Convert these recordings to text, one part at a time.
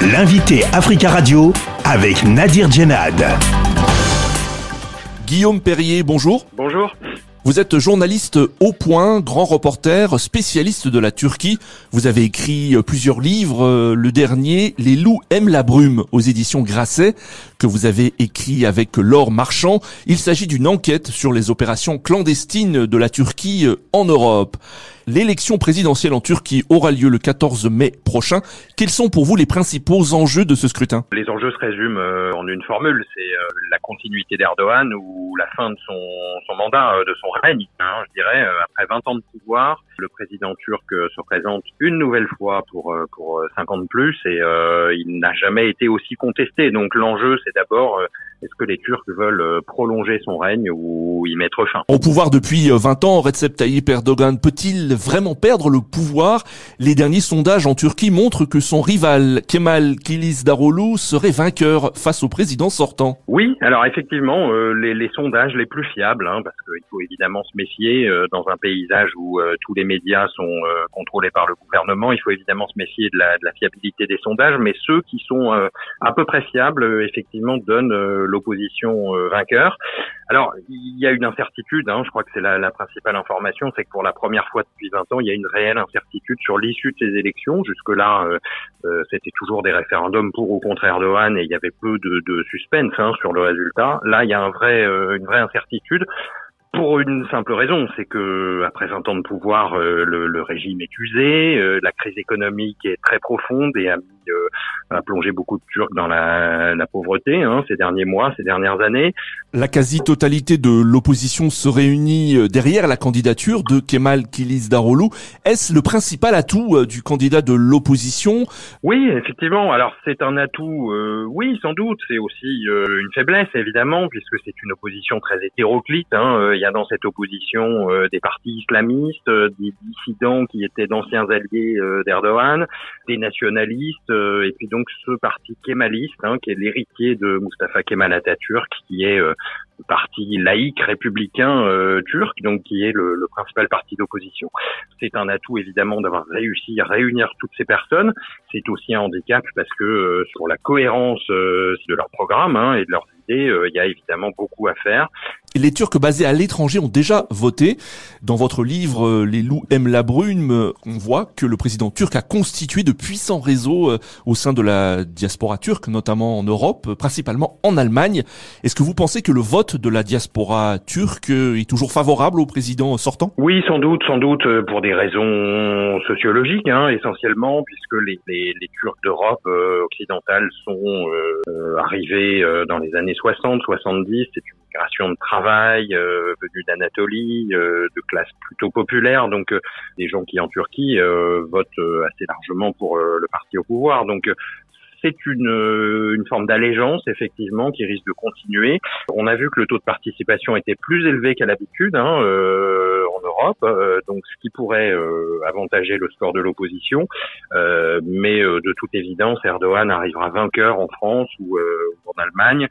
L'invité Africa Radio avec Nadir Djenad. Guillaume Perrier, bonjour. Bonjour. Vous êtes journaliste au point, grand reporter, spécialiste de la Turquie. Vous avez écrit plusieurs livres. Le dernier, Les loups aiment la brume, aux éditions Grasset, que vous avez écrit avec Laure Marchand. Il s'agit d'une enquête sur les opérations clandestines de la Turquie en Europe. L'élection présidentielle en Turquie aura lieu le 14 mai prochain. Quels sont pour vous les principaux enjeux de ce scrutin? Les enjeux se résument euh, en une formule, c'est euh, la continuité d'Erdogan ou la fin de son, son mandat, euh, de son règne, hein, je dirais, après 20 ans de pouvoir. Le président turc se présente une nouvelle fois pour pour 50 plus et il n'a jamais été aussi contesté. Donc l'enjeu, c'est d'abord est-ce que les Turcs veulent prolonger son règne ou y mettre fin? Au pouvoir depuis 20 ans, Recep Tayyip Erdogan peut-il vraiment perdre le pouvoir? Les derniers sondages en Turquie montrent que son rival Kemal Kılıçdaroğlu serait vainqueur face au président sortant. Oui, alors effectivement, euh, les, les, sondages les plus fiables, hein, parce qu'il faut évidemment se méfier euh, dans un paysage où euh, tous les médias sont contrôlés par le gouvernement, il faut évidemment se méfier de la, de la fiabilité des sondages, mais ceux qui sont à peu près fiables, effectivement, donnent l'opposition vainqueur. Alors, il y a une incertitude, hein, je crois que c'est la, la, principale information, c'est que pour la première fois depuis 20 ans, il y a une réelle incertitude sur l'issue de ces élections. Jusque-là, euh, euh, c'était toujours des référendums pour ou contre Erdogan et il y avait peu de, de suspense hein, sur le résultat. Là, il y a un vrai, euh, une vraie incertitude. Pour une simple raison, c'est que après 20 ans de pouvoir, le, le, régime est usé, la crise économique est très profonde et a euh, a plongé beaucoup de Turcs dans la, la pauvreté hein, ces derniers mois, ces dernières années. La quasi-totalité de l'opposition se réunit euh, derrière la candidature de Kemal Kılıçdaroğlu. Est-ce le principal atout euh, du candidat de l'opposition? Oui, effectivement. Alors c'est un atout, oui, sans doute. C'est aussi une faiblesse, évidemment, puisque c'est une opposition très hétéroclite. Hein. Il y a dans cette opposition des partis islamistes, des dissidents qui étaient d'anciens alliés d'Erdogan, des nationalistes, euh, et puis donc ce parti kémaliste, hein, qui est l'héritier de Mustafa Kemal Atatürk, qui est euh, parti laïque républicain euh, turc, donc qui est le, le principal parti d'opposition. C'est un atout évidemment d'avoir réussi à réunir toutes ces personnes. C'est aussi un handicap parce que sur la cohérence de leur programme hein, et de leurs idées, il y a évidemment beaucoup à faire. Les Turcs basés à l'étranger ont déjà voté. Dans votre livre euh, Les loups aiment la brume, euh, on voit que le président turc a constitué de puissants réseaux euh, au sein de la diaspora turque, notamment en Europe, principalement en Allemagne. Est-ce que vous pensez que le vote de la diaspora turque est toujours favorable au président sortant? Oui, sans doute, sans doute, pour des raisons sociologiques, hein, essentiellement, puisque les, Turcs d'Europe occidentale sont arrivés dans les années 60, 70. C'est une de travail euh, d'Anatolie, euh, de classe plutôt populaire, donc euh, des gens qui en Turquie euh, votent assez largement pour le parti au pouvoir. Donc c'est une, une forme d'allégeance effectivement qui risque de continuer. On a vu que le taux de participation était plus élevé qu'à l'habitude hein, euh, Euh, donc ce qui pourrait euh, avantager le score de l'opposition. Euh, mais de toute évidence, Erdogan arrivera vainqueur en France ou, en Allemagne.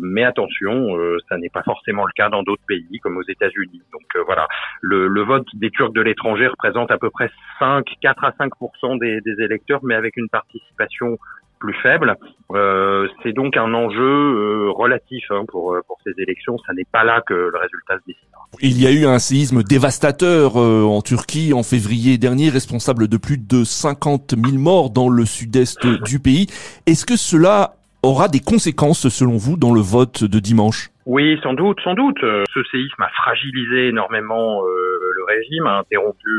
mais attention, ça n'est pas forcément le cas dans d'autres pays comme aux États-Unis. Donc voilà, le, le, vote des Turcs de l'étranger représente à peu près 5, 4 à 5 des, des électeurs, mais avec une participation plus faible. Euh, c'est donc un enjeu euh, relatif hein, pour, euh, pour ces élections. Ça n'est pas là que le résultat se décide. Il y a eu un séisme dévastateur en Turquie en février dernier, responsable de plus de 50 000 morts dans le sud-est du pays. Est-ce que cela aura des conséquences, selon vous, dans le vote de dimanche? Oui, sans doute, sans doute. Ce séisme a fragilisé énormément régime, a interrompu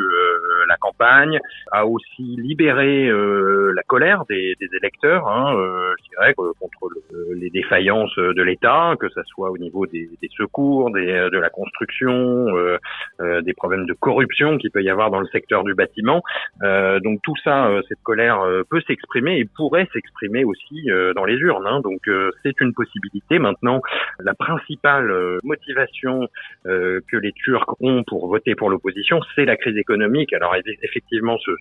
la campagne, a aussi libéré euh, la colère des, des électeurs, hein, euh, je dirais, contre le, les défaillances de l'État, que ce soit au niveau des, des secours, des, de la construction, euh, euh des problèmes de corruption qu'il peut y avoir dans le secteur du bâtiment. Euh, donc tout ça, cette colère peut s'exprimer et pourrait s'exprimer aussi dans les urnes. Hein. donc c'est une possibilité. Maintenant, la principale motivation que les Turcs ont pour voter pour l'opposition, c'est la crise économique. Alors effectivement, ce,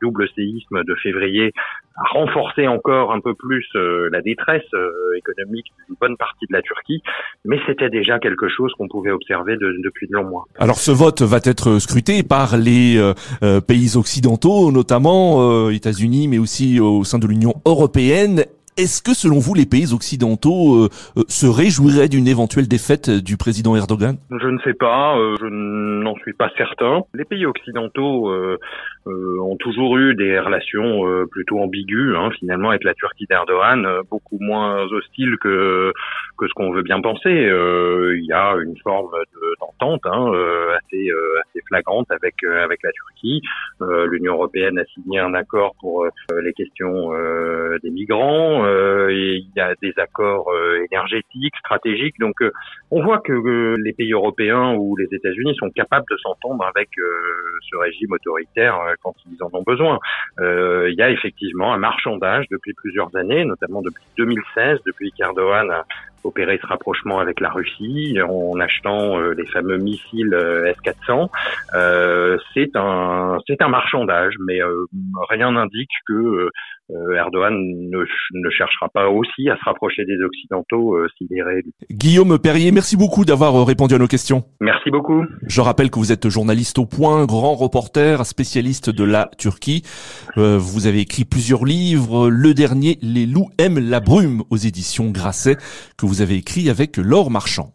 double séisme de février a renforcé encore un peu plus euh, la détresse euh, économique d'une bonne partie de la Turquie, mais c'était déjà quelque chose qu'on pouvait observer depuis de longs mois. Alors ce vote va être scruté par les euh, pays occidentaux, notamment États-Unis, mais aussi au sein de l'Union européenne. Est-ce que selon vous, les pays occidentaux euh, euh, se réjouiraient d'une éventuelle défaite du président Erdogan? Je ne sais pas, euh, je n'en suis pas certain. Les pays occidentaux ont toujours eu des relations plutôt ambiguës, hein, finalement, avec la Turquie d'Erdogan, beaucoup moins hostiles que que ce qu'on veut bien penser. Il y a une forme d'entente hein, assez assez flagrante avec avec la Turquie. L'Union européenne a signé un accord pour les questions des migrants. Euh, et il y a des accords euh, énergétiques, stratégiques. Donc, euh, on voit que les pays européens ou les États-Unis sont capables de s'entendre avec ce régime autoritaire quand ils en ont besoin. il y a effectivement un marchandage depuis plusieurs années, notamment depuis 2016, depuis qu'Erdogan a opéré ce rapprochement avec la Russie en achetant les fameux missiles S-400. c'est un c'est un marchandage, mais rien n'indique que euh, Erdogan ne, ne, cherchera pas aussi à se rapprocher des Occidentaux euh, s'il est réélu. Guillaume Perrier, merci beaucoup d'avoir euh, répondu à nos questions. Merci beaucoup. Je rappelle que vous êtes journaliste au point, grand reporter, spécialiste de la Turquie. vous avez écrit plusieurs livres. Le dernier, Les loups aiment la brume aux éditions Grasset, que vous avez écrit avec Laure Marchand.